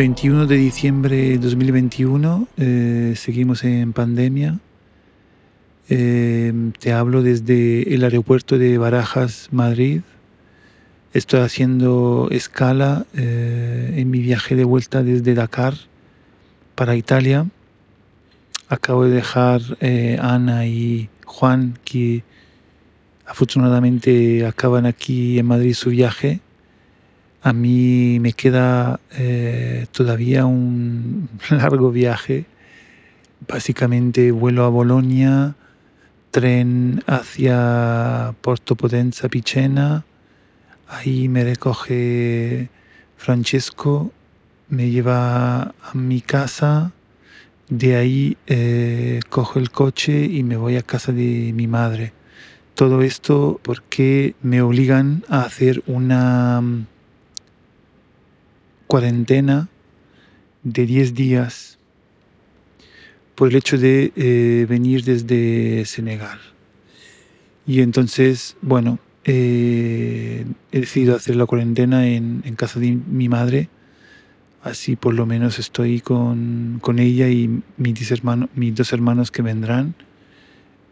21 de diciembre de 2021, eh, seguimos en pandemia. Eh, te hablo desde el aeropuerto de Barajas, Madrid. Estoy haciendo escala eh, en mi viaje de vuelta desde Dakar para Italia. Acabo de dejar Ana y Juan, que afortunadamente acaban aquí en Madrid su viaje a mí me queda eh, todavía un largo viaje. Básicamente vuelo a Bolonia, tren hacia Porto Potenza Picena. Ahí me recoge Francesco, me lleva a mi casa. De ahí eh, cojo el coche y me voy a casa de mi madre. Todo esto porque me obligan a hacer una cuarentena de 10 días por el hecho de eh, venir desde Senegal. Y entonces, bueno, eh, he decidido hacer la cuarentena en, casa de mi madre. Así por lo menos estoy con, ella y mis, hermanos, mis dos hermanos que vendrán.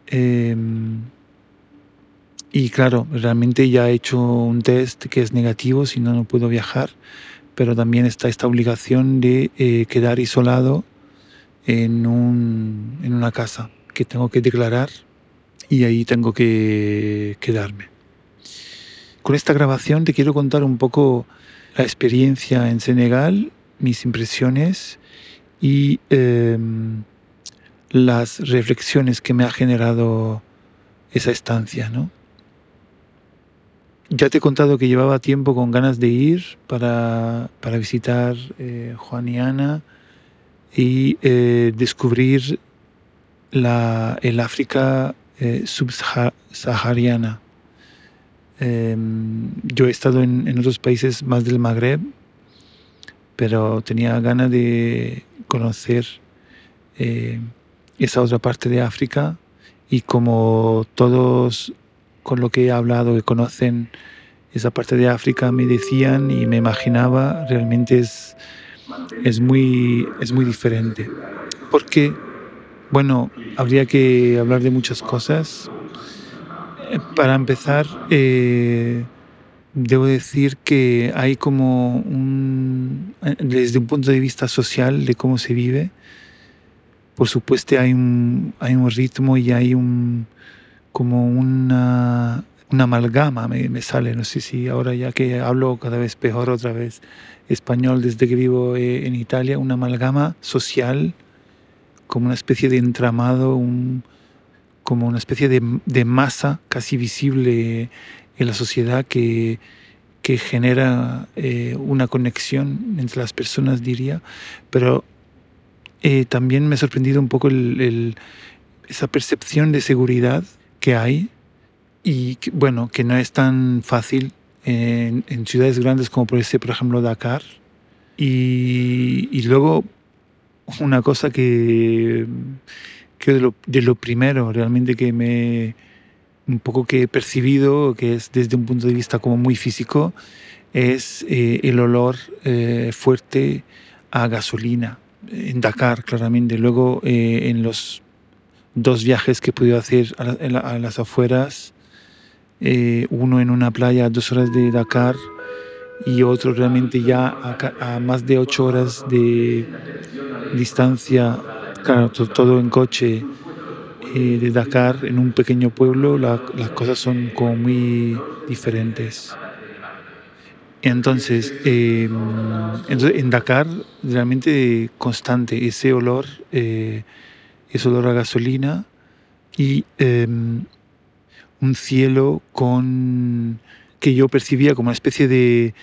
Em, y claro, realmente ya he hecho un test que es negativo, si no, no puedo viajar pero también está esta obligación de eh, quedar isolado en, un, en una casa que tengo que declarar y ahí tengo que quedarme. Con esta grabación te quiero contar un poco la experiencia en Senegal, mis impresiones y em, las reflexiones que me ha generado esa estancia, ¿no? Ya te he contado que llevaba tiempo con ganas de ir para, visitar eh, Juan y Ana y eh, descubrir la, el África eh, subsahariana. Em, yo he estado en, otros países más del Magreb, pero tenía ganas de conocer esa otra parte de África y como todos con lo que he hablado, que conocen esa parte de África, me decían y me imaginaba, realmente es, es, muy, es muy diferente. Porque, bueno, habría que hablar de muchas cosas. Para empezar, eh, debo decir que hay como un, desde un punto de vista social de cómo se vive, por supuesto hay un, hay un ritmo y hay un, como una, una amalgama, me, me, sale, no sé si ahora ya que hablo cada vez peor otra vez español desde que vivo eh, en Italia, una amalgama social, como una especie de entramado, un, como una especie de, de, masa casi visible en la sociedad que, que genera eh, una conexión entre las personas, diría, pero eh, también me ha sorprendido un poco el, el, esa percepción de seguridad que hay y bueno, que no es tan fácil en, ciudades grandes como por, ese, por ejemplo Dakar. Y, luego una cosa que, que de, lo, de primero realmente que me un poco que he percibido, que es desde un punto de vista como muy físico, es eh, el olor eh, fuerte a gasolina en Dakar, claramente. Luego eh, en los dos viajes que he podido hacer a, las afueras, eh, uno en una playa a dos horas de Dakar y otro realmente ya a, más de ocho horas de distancia, claro, todo en coche eh, de Dakar, en un pequeño pueblo, las cosas son como muy diferentes. Entonces, em, entonces, en Dakar realmente constante ese olor eh, es olor a gasolina y em, un cielo con que yo percibía como una especie de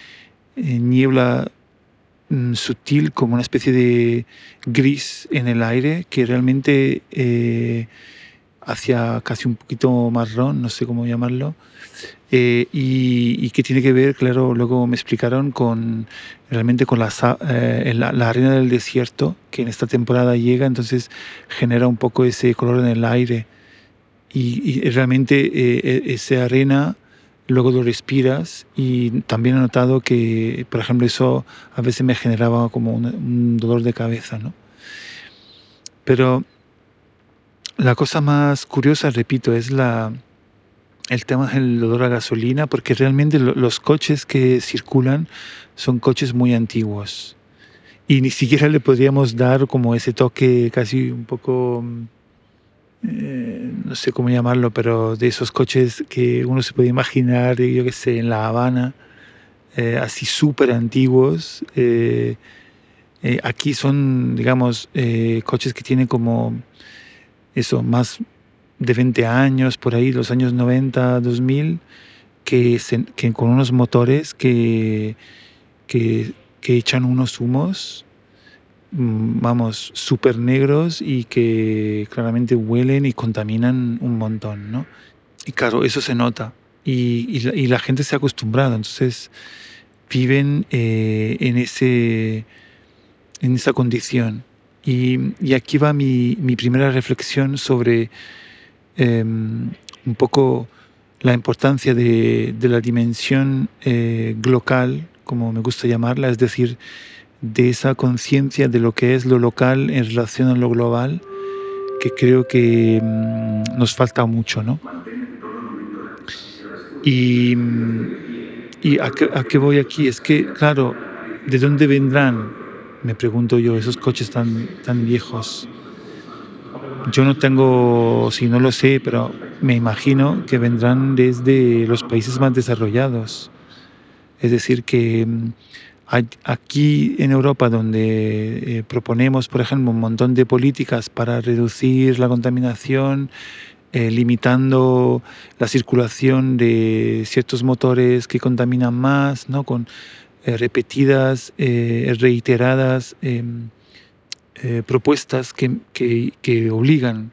eh, niebla mm, sutil, como una especie de gris en el aire que realmente eh, hacía casi un poquito marrón, no sé cómo llamarlo, eh, y, que tiene que ver, claro, luego me explicaron con realmente con la, eh, la, arena del desierto que en esta temporada llega, entonces genera un poco ese color en el aire y, realmente eh, e, esa arena luego lo respiras y también he notado que, por ejemplo, eso a veces me generaba como un, dolor de cabeza, ¿no? Pero la cosa más curiosa, repito, es la, el tema del olor a gasolina, porque realmente los coches que circulan son coches muy antiguos y ni siquiera le podríamos dar como ese toque casi un poco eh, no sé cómo llamarlo, pero de esos coches que uno se puede imaginar, yo qué sé, en La Habana, eh, así súper antiguos. Eh, aquí son, digamos, coches que tienen como eso, más de 20 años, por ahí, los años 90, 2000, que, que con unos motores que, que, echan unos humos Mm, vamos, súper negros y que claramente huelen y contaminan un montón, ¿no? Y claro, eso se nota y, la, gente se ha acostumbrado, entonces viven eh, en, ese, en esa condición. Y, aquí va mi, primera reflexión sobre em, un poco la importancia de, la dimensión eh, local, como me gusta llamarla, es decir, de esa conciencia de lo que es lo local en relación a lo global, que creo que mm, nos falta mucho, ¿no? Y, y a, qué, voy aquí? Es que, claro, ¿de dónde vendrán, me pregunto yo, esos coches tan, tan viejos? Yo no tengo, si no lo sé, pero me imagino que vendrán desde los países más desarrollados. Es decir, que mm, Aquí en Europa, donde eh, proponemos, por ejemplo, un montón de políticas para reducir la contaminación, eh, limitando la circulación de ciertos motores que contaminan más, ¿no? con eh, repetidas, reiteradas em, propuestas que, que, obligan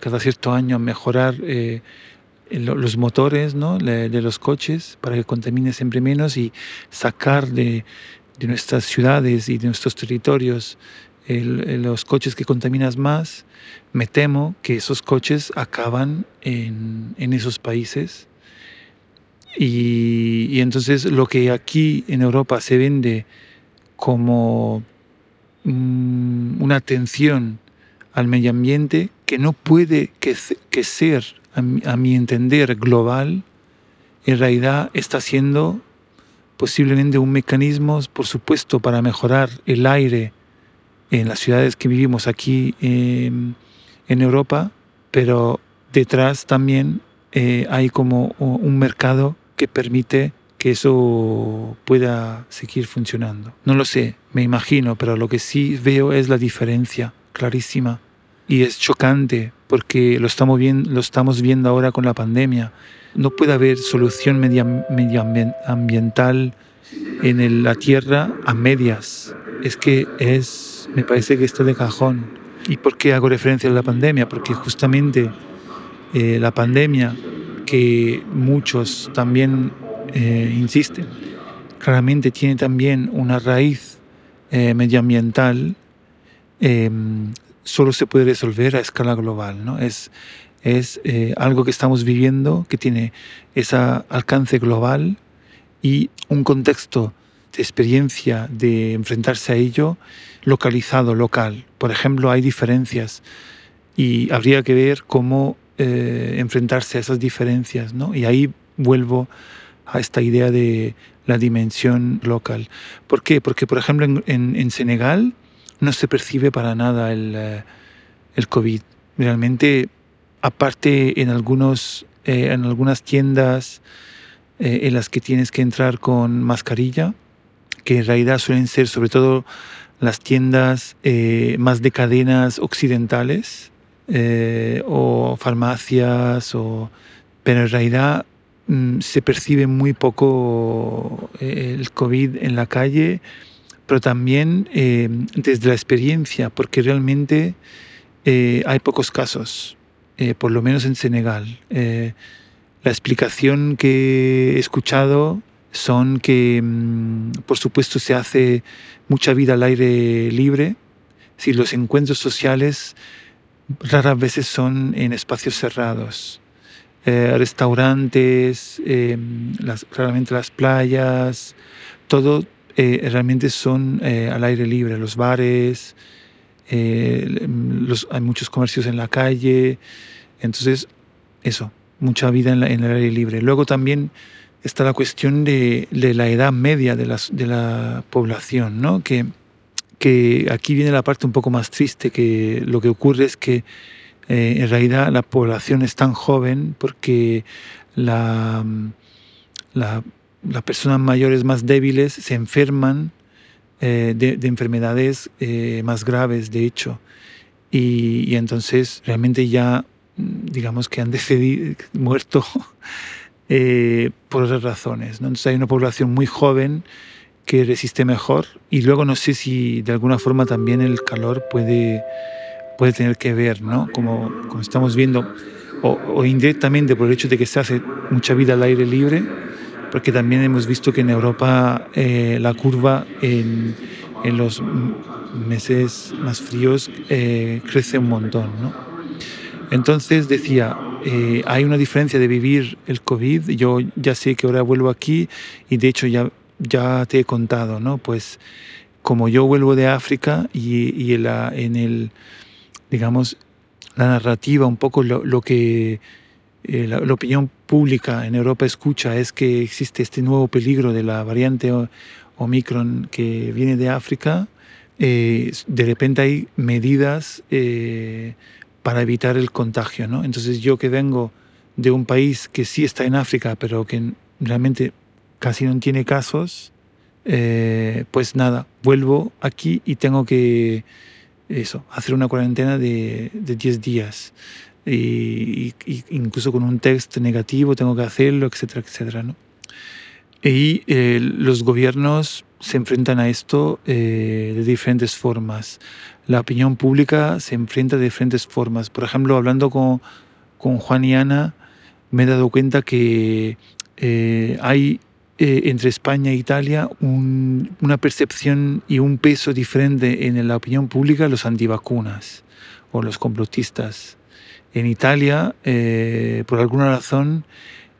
cada cierto año a mejorar los motores ¿no? de, los coches para que contamine siempre menos y sacar de, de nuestras ciudades y de nuestros territorios los coches que contaminan más, me temo que esos coches acaban en, en esos países. Y, entonces lo que aquí en Europa se vende como mm, una atención al medio ambiente que no puede que, que ser a mi, entender, global, en realidad está siendo posiblemente un mecanismo, por supuesto, para mejorar el aire en las ciudades que vivimos aquí en Europa, pero detrás también eh, hay como un mercado que permite que eso pueda seguir funcionando. No lo sé, me imagino, pero lo que sí veo es la diferencia clarísima y es chocante porque lo estamos, viendo, ahora con la pandemia. No puede haber solución medioambiental en la Tierra a medias. Es que es, me parece que está de cajón. ¿Y por qué hago referencia a la pandemia? Porque justamente eh, la pandemia, que muchos también eh, insisten, claramente tiene también una raíz eh, medioambiental, em, solo se puede resolver a escala global. ¿no? Es, es eh, algo que estamos viviendo que tiene ese alcance global y un contexto de experiencia de enfrentarse a ello localizado, local. Por ejemplo, hay diferencias y habría que ver cómo eh, enfrentarse a esas diferencias. ¿no? Y ahí vuelvo a esta idea de la dimensión local. ¿Por qué? Porque, por ejemplo, en, en Senegal, no se percibe para nada el, eh, el COVID. Realmente, aparte en, algunos, eh, en algunas tiendas en las que tienes que entrar con mascarilla, que en realidad suelen ser sobre todo las tiendas más de cadenas occidentales o farmacias, o, pero en realidad mm, se percibe muy poco el COVID en la calle pero también eh, desde la experiencia, porque realmente eh, hay pocos casos, eh, por lo menos en Senegal. la explicación que he escuchado son que, mm, por supuesto, se hace mucha vida al aire libre, si los encuentros sociales raras veces son en espacios cerrados. eh, restaurantes, em, las, claramente las playas, todo eh, realmente son eh, al aire libre, los bares, los, hay muchos comercios en la calle, entonces eso, mucha vida en, el aire libre. Luego también está la cuestión de, la edad media de, de la población, ¿no? que, que aquí viene la parte un poco más triste, que lo que ocurre es que eh, en realidad la población es tan joven porque la, la, las personas mayores más débiles se enferman eh, de, enfermedades eh, más graves, de hecho. Y, entonces realmente ya, digamos que han decidido, muerto por otras razones. Entonces hay una población muy joven que resiste mejor y luego no sé si de alguna forma también el calor puede puede tener que ver, ¿no? Como, como estamos viendo, o, indirectamente por el hecho de que se hace mucha vida al aire libre, porque también hemos visto que en Europa eh, la curva en, en, los meses más fríos eh, crece un montón, ¿no? Entonces decía, eh, hay una diferencia de vivir el COVID, yo ya sé que ahora vuelvo aquí y de hecho ya, ya te he contado, ¿no? Pues como yo vuelvo de África y, en el digamos, la narrativa, un poco lo, que eh, la, opinión pública en Europa escucha es que existe este nuevo peligro de la variante Omicron que viene de África. Eh, de repente hay medidas eh, para evitar el contagio. ¿no? Entonces yo que vengo de un país que sí está en África, pero que realmente casi no tiene casos, pues nada, vuelvo aquí y tengo que eso, hacer una cuarentena de, de 10 días. Y, incluso con un test negativo tengo que hacerlo, etcétera, etcétera. ¿no? Y eh, los gobiernos se enfrentan a esto eh, de diferentes formas. La opinión pública se enfrenta de diferentes formas. Por ejemplo, hablando con, con Juan y Ana, me he dado cuenta que eh, hay eh, entre España e Italia una percepción y un peso diferente en la opinión pública los antivacunas o los complotistas. En Italia, eh, por alguna razón,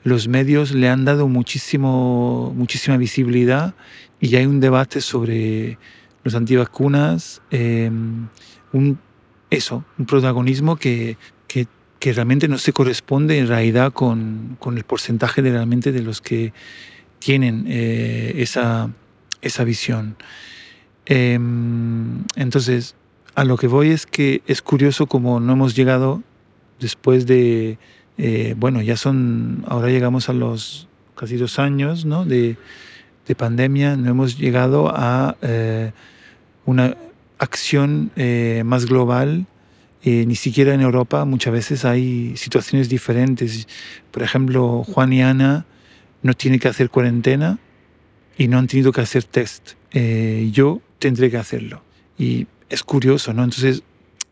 los medios le han dado muchísimo, muchísima visibilidad y hay un debate sobre los antivacunas, em, un, eso, un protagonismo que, que, que, realmente no se corresponde en realidad con, con el porcentaje de realmente de los que tienen eh, esa, esa, visión. Em, entonces, a lo que voy es que es curioso como no hemos llegado después de, eh, bueno, ya son, ahora llegamos a los casi dos años ¿no? de, de pandemia, no hemos llegado a eh, una acción más global. ni siquiera en Europa muchas veces hay situaciones diferentes. Por ejemplo, Juan y Ana no tiene que hacer cuarentena y no han tenido que hacer test. Eh, yo tendré que hacerlo. Y es curioso, ¿no? Entonces,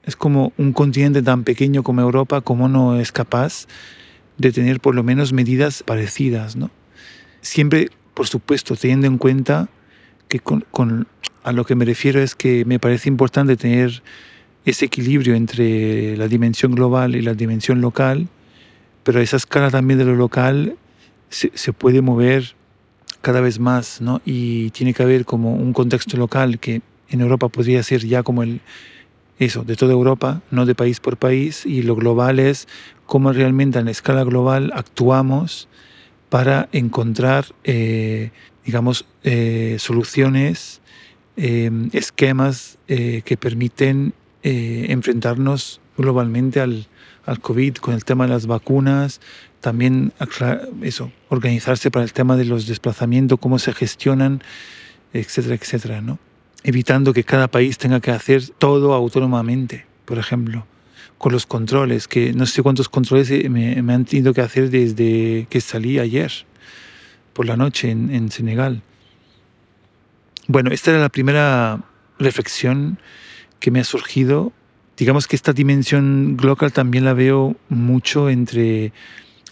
es como un continente tan pequeño como Europa, como no es capaz de tener por lo menos medidas parecidas, ¿no? Siempre, por supuesto, teniendo en cuenta que con, a lo que me refiero es que me parece importante tener ese equilibrio entre la dimensión global y la dimensión local, pero esa escala también de lo local se, puede mover cada vez más, ¿no? Y tiene que haber como un contexto local que en Europa podría ser ya como el eso, de toda Europa, no de país por país, y lo global es cómo realmente en la escala global actuamos para encontrar, eh, digamos, eh, soluciones, eh, esquemas que permiten enfrentarnos globalmente al, al COVID con el tema de las vacunas, también eso, organizarse para el tema de los desplazamientos, cómo se gestionan, etcétera, etcétera, ¿no? Evitando que cada país tenga que hacer todo autónomamente, por ejemplo, con los controles, que no sé cuántos controles me, han tenido que hacer desde que salí ayer por la noche en, en Senegal. Bueno, esta era la primera reflexión que me ha surgido. Digamos que esta dimensión global también la veo mucho entre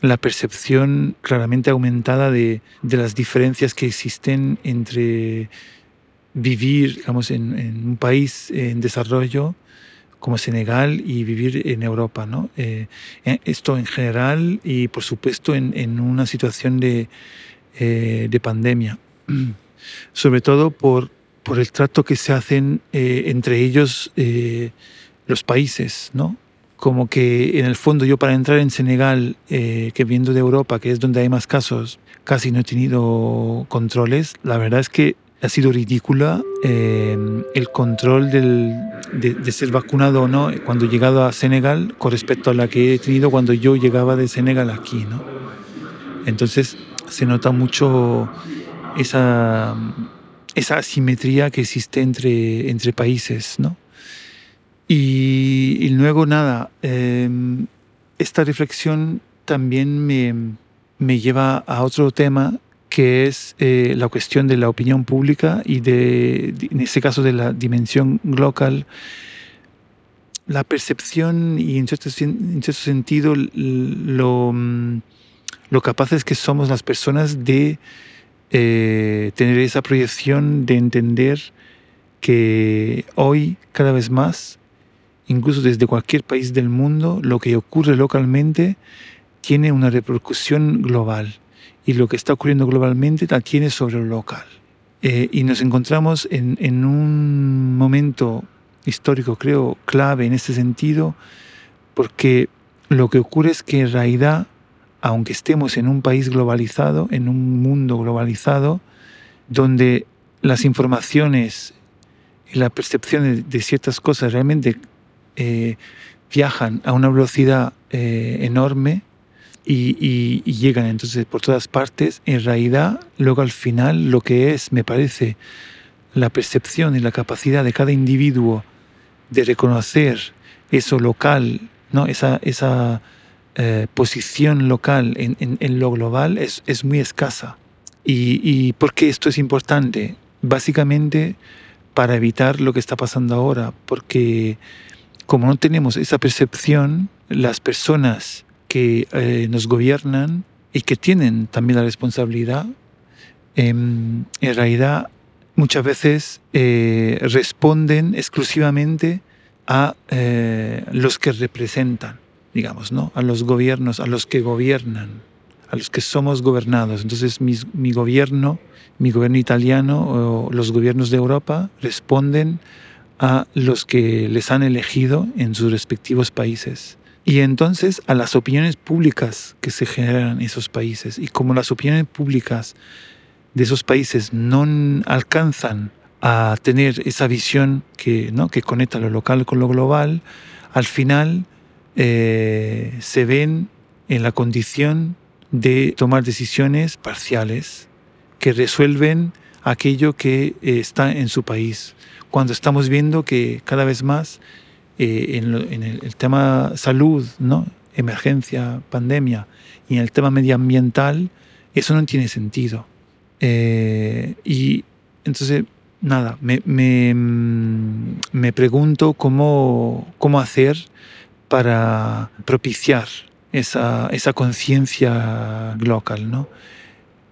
la percepción claramente aumentada de, las diferencias que existen entre vivir digamos, en, un país en desarrollo como Senegal y vivir en Europa. ¿no? Eh, eh, esto en general y por supuesto en, una situación de, eh, de, pandemia. Sobre todo por, por el trato que se hacen entre ellos los países. ¿no? Como que en el fondo yo para entrar en Senegal, que viendo de Europa, que es donde hay más casos, casi no he tenido controles. La verdad es que ha sido ridícula eh, el control de, ser vacunado o no cuando he llegado a Senegal con respecto a la que he tenido cuando yo llegaba de Senegal aquí. ¿no? Entonces se nota mucho esa, esa asimetría que existe entre, entre países. ¿no? Y, luego nada, eh, esta reflexión también me, me lleva a otro tema que es eh, la cuestión de la opinión pública y de, en este caso de la dimensión local, la percepción y en cierto, sentido lo, mm, lo capaces que somos las personas de eh, tener esa proyección de entender que hoy cada vez más, incluso desde cualquier país del mundo, lo que ocurre localmente tiene una repercusión global y lo que está ocurriendo globalmente la tiene sobre lo local. Eh, y nos encontramos en, un momento histórico, creo, clave en este sentido, porque lo que ocurre es que en realidad, aunque estemos en un país globalizado, en un mundo globalizado, donde las informaciones y la percepción de, ciertas cosas realmente eh, viajan a una velocidad eh, enorme, y, llegan entonces por todas partes, en realidad luego al final lo que es, me parece, la percepción y la capacidad de cada individuo de reconocer eso local, ¿no? esa, esa eh, posición local en, en, lo global es, es muy escasa. ¿Y, ¿Y por qué esto es importante? Básicamente para evitar lo que está pasando ahora, porque como no tenemos esa percepción, las personas que eh, nos gobiernan y que tienen también la responsabilidad, em, en realidad muchas veces eh, responden exclusivamente a eh, los que representan, digamos, ¿no? a los gobiernos, a los que gobiernan, a los que somos gobernados. Entonces mi gobierno, mi gobierno italiano o los gobiernos de Europa responden a los que les han elegido en sus respectivos países y entonces a las opiniones públicas que se generan en esos países. Y como las opiniones públicas de esos países no alcanzan a tener esa visión que, ¿no? que conecta lo local con lo global, al final eh, se ven en la condición de tomar decisiones parciales que resuelven aquello que eh, está en su país. Cuando estamos viendo que cada vez más eh, en, el, tema salud, ¿no? emergencia, pandemia, y en el tema medioambiental, eso no tiene sentido. Eh, y entonces, nada, me, me, mm, me pregunto cómo, cómo, hacer para propiciar esa, esa conciencia local, ¿no?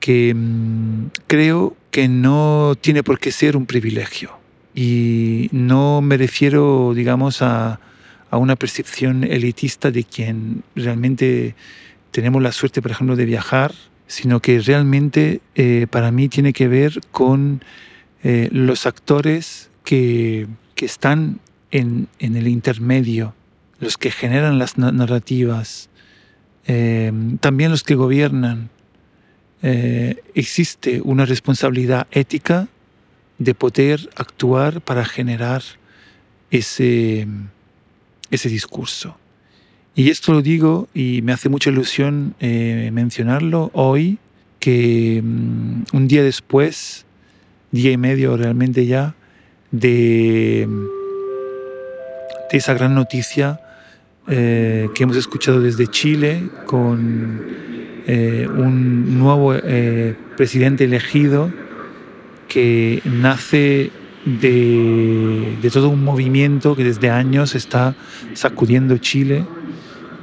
que mm, creo que no tiene por qué ser un privilegio y no me refiero, digamos, a, a una percepción elitista de quien realmente tenemos la suerte, por ejemplo, de viajar, sino que realmente eh, para mí tiene que ver con eh, los actores que, que están en, en, el intermedio, los que generan las narrativas, eh, también los que gobiernan. existe una responsabilidad ética de poder actuar para generar ese, ese discurso. Y esto lo digo y me hace mucha ilusión eh, mencionarlo hoy, que mm, un día después, día y medio realmente ya, de, de esa gran noticia eh, que hemos escuchado desde Chile con eh, un nuevo presidente elegido que nace de, todo un movimiento que desde años está sacudiendo Chile,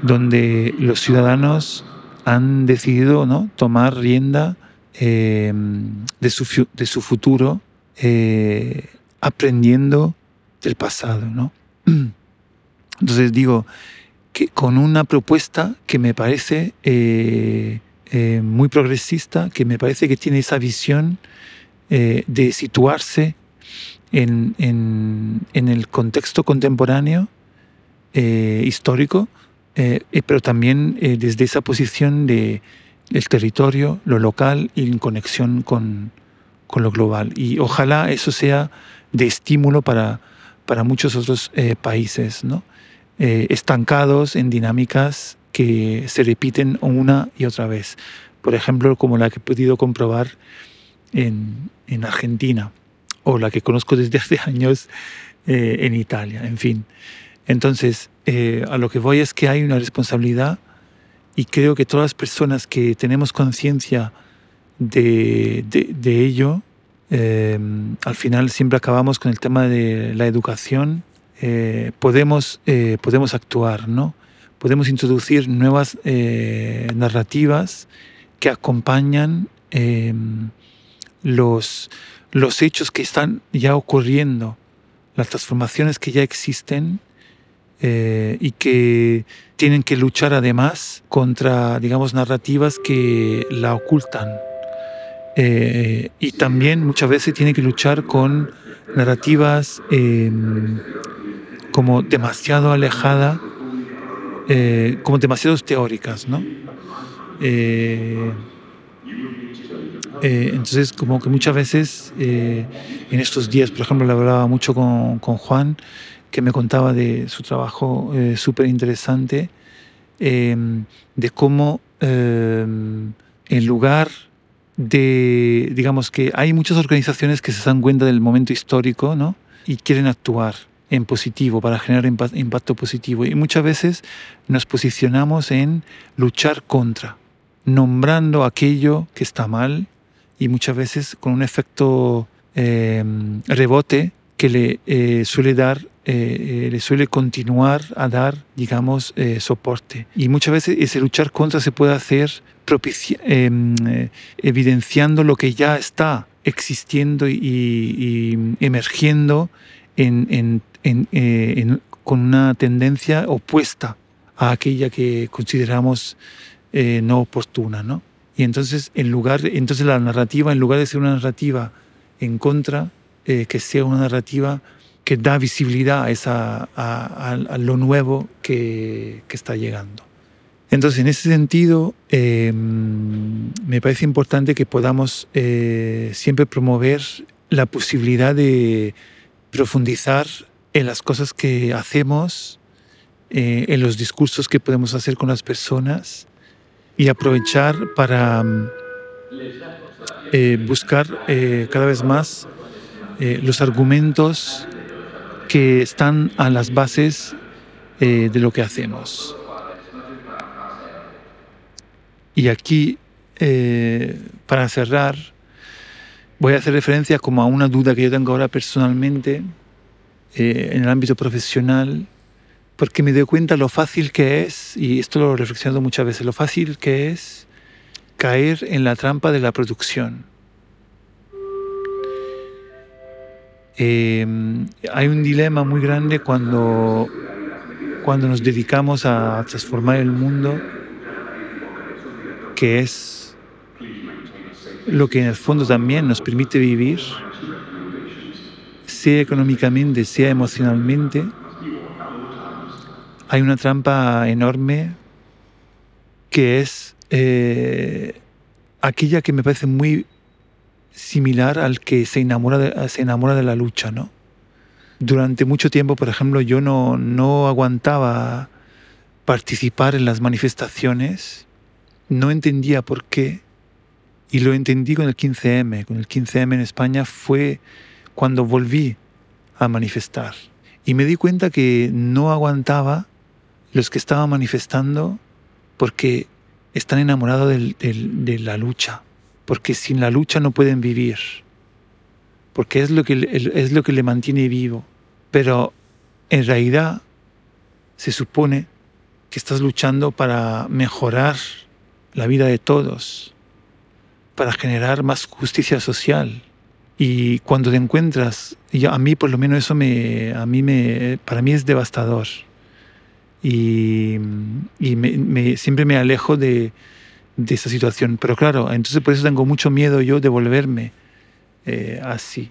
donde los ciudadanos han decidido ¿no? tomar rienda eh, de, su, de, su, futuro, eh, aprendiendo del pasado. ¿no? Entonces digo que con una propuesta que me parece eh, muy progresista, que me parece que tiene esa visión eh, de situarse en, en, el contexto contemporáneo histórico, pero también desde esa posición de el territorio, lo local y en conexión con, con lo global. Y ojalá eso sea de estímulo para, para muchos otros países, ¿no? Eh, estancados en dinámicas que se repiten una y otra vez. Por ejemplo, como la que he podido comprobar en, en Argentina o la que conozco desde hace años eh, en Italia, en fin. Entonces, eh, a lo que voy es que hay una responsabilidad y creo que todas las personas que tenemos conciencia de, de, de, ello, al final siempre acabamos con el tema de la educación eh, podemos, eh, podemos actuar, ¿no? Podemos introducir nuevas eh, narrativas que acompañan los, los hechos que están ya ocurriendo, las transformaciones que ya existen y que tienen que luchar además contra, digamos, narrativas que la ocultan. y también muchas veces tienen que luchar con narrativas em, como demasiado alejada, eh, como demasiado teóricas, ¿no? Eh, eh, entonces, como que muchas veces en estos días, por ejemplo, le hablaba mucho con, con Juan, que me contaba de su trabajo súper interesante, de cómo en lugar de, digamos que hay muchas organizaciones que se dan cuenta del momento histórico, ¿no? Y quieren actuar en positivo, para generar impacto positivo. Y muchas veces nos posicionamos en luchar contra, nombrando aquello que está mal y muchas veces con un efecto eh, rebote que le eh, suele dar, eh, le suele continuar a dar, digamos, soporte. Y muchas veces ese luchar contra se puede hacer evidenciando lo que ya está existiendo y, emergiendo en, en eh, con una tendencia opuesta a aquella que consideramos eh, no oportuna, ¿no? Y entonces, en lugar, entonces la narrativa, en lugar de ser una narrativa en contra, eh, que sea una narrativa que da visibilidad a, esa, a, lo nuevo que, que, está llegando. Entonces, en ese sentido, em, me parece importante que podamos siempre promover la posibilidad de profundizar en las cosas que hacemos, eh, en los discursos que podemos hacer con las personas y aprovechar para mm, eh, buscar eh, cada vez más los argumentos que están a las bases de lo que hacemos. Y aquí, para cerrar, voy a hacer referencia como a una duda que yo tengo ahora personalmente, eh, en el ámbito profesional, porque me doy cuenta lo fácil que es, y esto lo he reflexionado muchas veces, lo fácil que es caer en la trampa de la producción. Eh, hay un dilema muy grande cuando, cuando nos dedicamos a transformar el mundo, que es lo que en el fondo también nos permite vivir sea económicamente, sea emocionalmente, hay una trampa enorme que es eh, aquella que me parece muy similar al que se enamora de, se enamora de la lucha, ¿no? Durante mucho tiempo, por ejemplo, yo no, no aguantaba participar en las manifestaciones, no entendía por qué, y lo entendí con el 15M. Con el 15M en España fue cuando volví a manifestar. Y me di cuenta que no aguantaba los que estaban manifestando porque están enamorados de la lucha, porque sin la lucha no pueden vivir, porque es lo que, es lo que le mantiene vivo. Pero en realidad se supone que estás luchando para mejorar la vida de todos, para generar más justicia social, y cuando te encuentras, y a mí por lo menos eso me, a mí me, para mí es devastador. Y, siempre me alejo de, de, esa situación. Pero claro, entonces por eso tengo mucho miedo yo de volverme eh, así.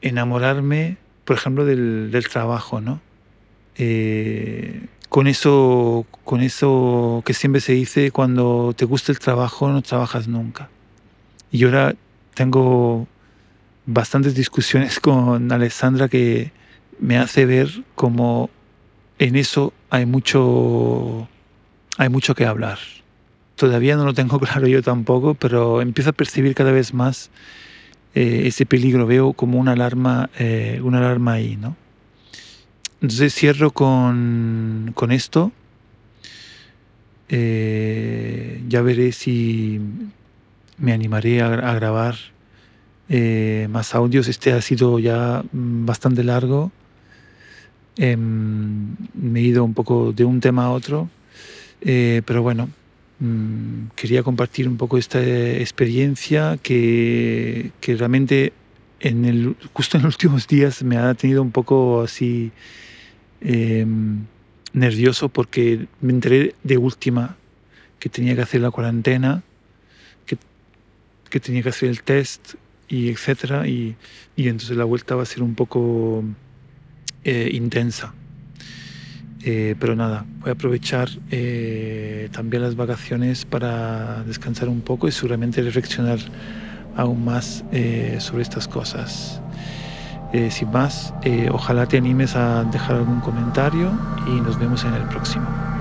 Enamorarme, por ejemplo, del, del trabajo, ¿no? Eh, con eso, con eso que siempre se dice, cuando te gusta el trabajo no trabajas nunca. Y ahora tengo bastantes discusiones con Alessandra que me hace ver como en eso hay mucho, hay mucho que hablar. Todavía no lo tengo claro yo tampoco, pero empiezo a percibir cada vez más eh, ese peligro. Veo como una alarma, eh, una alarma ahí, ¿no? Entonces cierro con, con esto. Eh, ya veré si me animaré a, grabar más audios. Este ha sido ya bastante largo. Em, me he ido un poco de un tema a otro, eh, pero bueno, mm, quería compartir un poco esta experiencia que, que realmente en el, justo en los últimos días me ha tenido un poco así em, nervioso porque me enteré de última que tenía que hacer la cuarentena, que, que tenía que hacer el test y etcétera y, y entonces la vuelta va a ser un poco eh, intensa. Eh, pero nada, voy a aprovechar eh, también las vacaciones para descansar un poco y seguramente reflexionar aún más sobre estas cosas. sin más, ojalá te animes a dejar algún comentario y nos vemos en el próximo.